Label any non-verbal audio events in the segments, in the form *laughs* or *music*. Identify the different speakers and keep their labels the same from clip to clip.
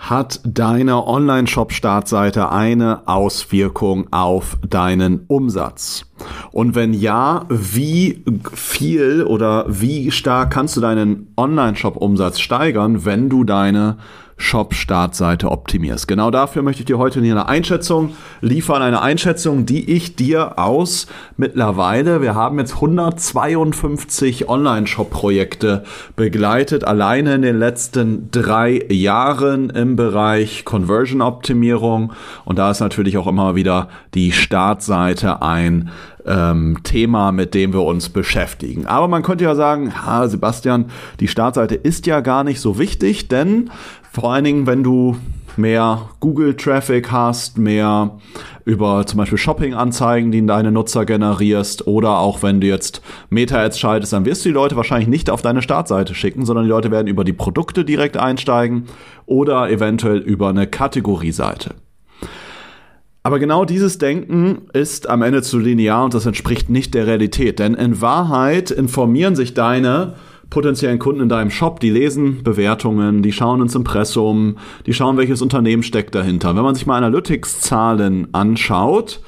Speaker 1: Hat deine Online-Shop-Startseite eine Auswirkung auf deinen Umsatz? Und wenn ja, wie viel oder wie stark kannst du deinen Online-Shop-Umsatz steigern, wenn du deine Shop-Startseite optimierst. Genau dafür möchte ich dir heute eine Einschätzung liefern, eine Einschätzung, die ich dir aus mittlerweile, wir haben jetzt 152 Online-Shop-Projekte begleitet, alleine in den letzten drei Jahren im Bereich Conversion-Optimierung. Und da ist natürlich auch immer wieder die Startseite ein ähm, Thema, mit dem wir uns beschäftigen. Aber man könnte ja sagen, ha, Sebastian, die Startseite ist ja gar nicht so wichtig, denn vor allen Dingen, wenn du mehr Google-Traffic hast, mehr über zum Beispiel Shopping-Anzeigen, die deine Nutzer generierst oder auch wenn du jetzt Meta-Ads schaltest, dann wirst du die Leute wahrscheinlich nicht auf deine Startseite schicken, sondern die Leute werden über die Produkte direkt einsteigen oder eventuell über eine Kategorieseite. Aber genau dieses Denken ist am Ende zu linear und das entspricht nicht der Realität, denn in Wahrheit informieren sich deine potenziellen Kunden in deinem Shop, die lesen Bewertungen, die schauen ins Impressum, die schauen, welches Unternehmen steckt dahinter. Wenn man sich mal Analytics-Zahlen anschaut,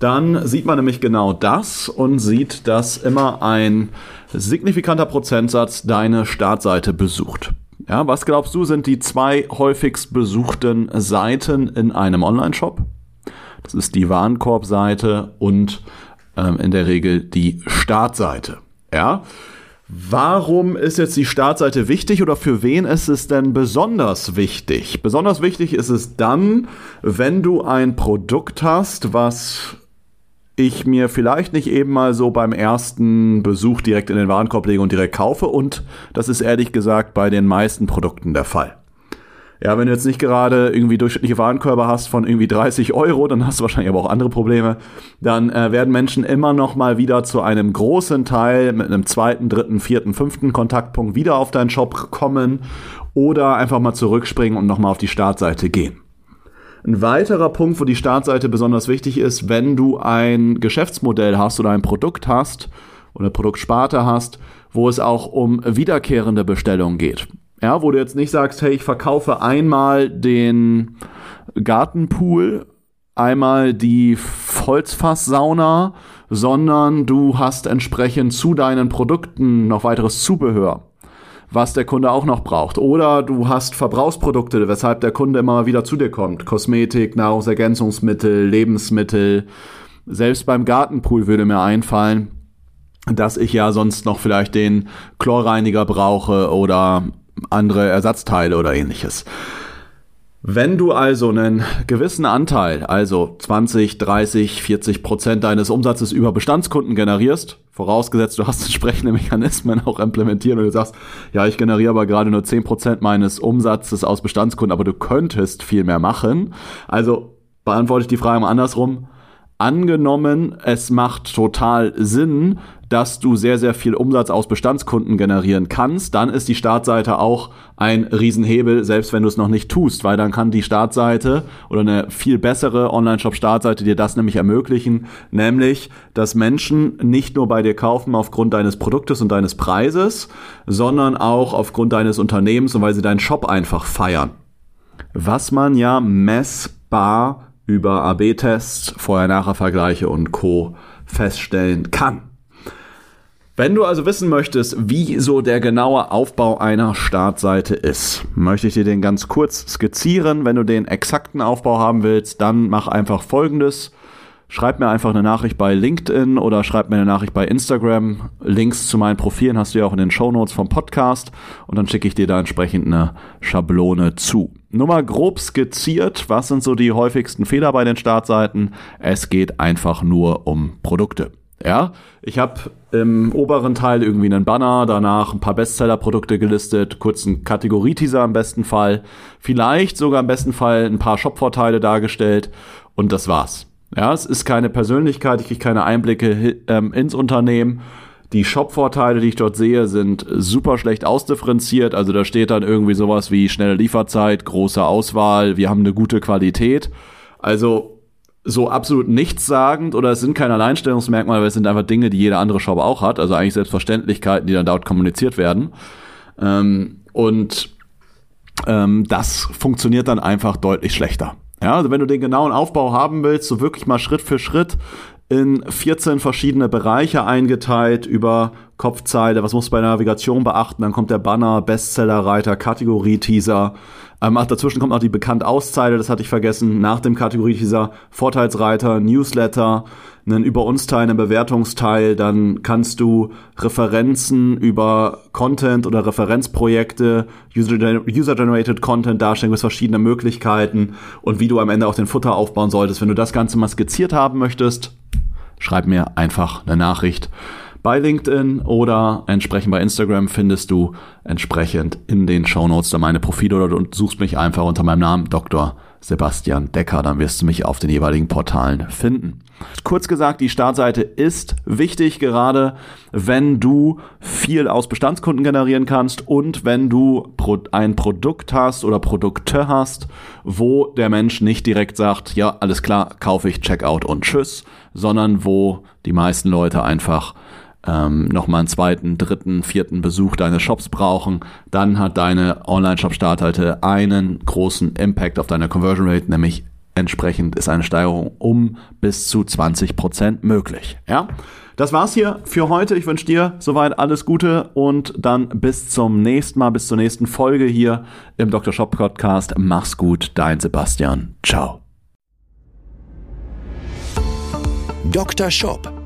Speaker 1: dann sieht man nämlich genau das und sieht, dass immer ein signifikanter Prozentsatz deine Startseite besucht. Ja, was glaubst du, sind die zwei häufigst besuchten Seiten in einem Online-Shop? Das ist die Warenkorbseite und ähm, in der Regel die Startseite. Ja, Warum ist jetzt die Startseite wichtig oder für wen ist es denn besonders wichtig? Besonders wichtig ist es dann, wenn du ein Produkt hast, was ich mir vielleicht nicht eben mal so beim ersten Besuch direkt in den Warenkorb lege und direkt kaufe und das ist ehrlich gesagt bei den meisten Produkten der Fall. Ja, wenn du jetzt nicht gerade irgendwie durchschnittliche Warenkörper hast von irgendwie 30 Euro, dann hast du wahrscheinlich aber auch andere Probleme. Dann äh, werden Menschen immer noch mal wieder zu einem großen Teil mit einem zweiten, dritten, vierten, fünften Kontaktpunkt wieder auf deinen Shop kommen oder einfach mal zurückspringen und nochmal auf die Startseite gehen. Ein weiterer Punkt, wo die Startseite besonders wichtig ist, wenn du ein Geschäftsmodell hast oder ein Produkt hast oder Produktsparte hast, wo es auch um wiederkehrende Bestellungen geht. Ja, wo du jetzt nicht sagst, hey, ich verkaufe einmal den Gartenpool, einmal die Holzfasssauna, sondern du hast entsprechend zu deinen Produkten noch weiteres Zubehör, was der Kunde auch noch braucht. Oder du hast Verbrauchsprodukte, weshalb der Kunde immer wieder zu dir kommt. Kosmetik, Nahrungsergänzungsmittel, Lebensmittel. Selbst beim Gartenpool würde mir einfallen, dass ich ja sonst noch vielleicht den Chlorreiniger brauche oder andere Ersatzteile oder ähnliches. Wenn du also einen gewissen Anteil, also 20, 30, 40 Prozent deines Umsatzes über Bestandskunden generierst, vorausgesetzt du hast *laughs* entsprechende Mechanismen auch implementiert und du sagst, ja, ich generiere aber gerade nur 10 Prozent meines Umsatzes aus Bestandskunden, aber du könntest viel mehr machen. Also beantworte ich die Frage mal andersrum. Angenommen, es macht total Sinn, dass du sehr, sehr viel Umsatz aus Bestandskunden generieren kannst, dann ist die Startseite auch ein Riesenhebel, selbst wenn du es noch nicht tust, weil dann kann die Startseite oder eine viel bessere Online-Shop-Startseite dir das nämlich ermöglichen, nämlich, dass Menschen nicht nur bei dir kaufen aufgrund deines Produktes und deines Preises, sondern auch aufgrund deines Unternehmens und weil sie deinen Shop einfach feiern. Was man ja messbar über AB-Tests, Vorher-Nachher-Vergleiche und Co. feststellen kann. Wenn du also wissen möchtest, wie so der genaue Aufbau einer Startseite ist, möchte ich dir den ganz kurz skizzieren. Wenn du den exakten Aufbau haben willst, dann mach einfach folgendes. Schreib mir einfach eine Nachricht bei LinkedIn oder schreib mir eine Nachricht bei Instagram. Links zu meinen Profilen hast du ja auch in den Show Notes vom Podcast und dann schicke ich dir da entsprechend eine Schablone zu. Nur mal grob skizziert, was sind so die häufigsten Fehler bei den Startseiten? Es geht einfach nur um Produkte. Ja, ich habe im oberen Teil irgendwie einen Banner, danach ein paar Bestseller-Produkte gelistet, kurz einen Kategorieteaser im besten Fall, vielleicht sogar im besten Fall ein paar Shop-Vorteile dargestellt und das war's. Ja, es ist keine Persönlichkeit, ich kriege keine Einblicke ähm, ins Unternehmen. Die Shop-Vorteile, die ich dort sehe, sind super schlecht ausdifferenziert. Also da steht dann irgendwie sowas wie schnelle Lieferzeit, große Auswahl, wir haben eine gute Qualität. Also so absolut nichtssagend oder es sind keine Alleinstellungsmerkmale, aber es sind einfach Dinge, die jeder andere Shop auch hat. Also eigentlich Selbstverständlichkeiten, die dann dort kommuniziert werden. Ähm, und ähm, das funktioniert dann einfach deutlich schlechter. Ja, also wenn du den genauen Aufbau haben willst, so wirklich mal Schritt für Schritt in 14 verschiedene Bereiche eingeteilt über Kopfzeile, was musst du bei der Navigation beachten, dann kommt der Banner, Bestsellerreiter, Kategorie-Teaser, ähm, ach, dazwischen kommt noch die bekannt Auszeile, das hatte ich vergessen, nach dem Kategorie-Teaser, Vorteilsreiter, Newsletter, einen Über uns Teil, einen Bewertungsteil, dann kannst du Referenzen über Content oder Referenzprojekte, User-Generated Content darstellen, mit verschiedene Möglichkeiten und wie du am Ende auch den Futter aufbauen solltest. Wenn du das Ganze mal skizziert haben möchtest, schreib mir einfach eine Nachricht bei LinkedIn oder entsprechend bei Instagram findest du entsprechend in den Shownotes da meine Profile oder du suchst mich einfach unter meinem Namen Dr. Sebastian Decker, dann wirst du mich auf den jeweiligen Portalen finden. Kurz gesagt, die Startseite ist wichtig, gerade wenn du viel aus Bestandskunden generieren kannst und wenn du ein Produkt hast oder Produkte hast, wo der Mensch nicht direkt sagt, ja, alles klar, kaufe ich, Checkout und tschüss, sondern wo die meisten Leute einfach ähm, nochmal einen zweiten, dritten, vierten Besuch deines Shops brauchen, dann hat deine Online-Shop-Startseite einen großen Impact auf deine Conversion Rate, nämlich entsprechend ist eine Steigerung um bis zu 20 Prozent möglich. Ja? Das war's hier für heute. Ich wünsche dir soweit alles Gute und dann bis zum nächsten Mal, bis zur nächsten Folge hier im Dr. Shop Podcast. Mach's gut, dein Sebastian. Ciao.
Speaker 2: Dr. Shop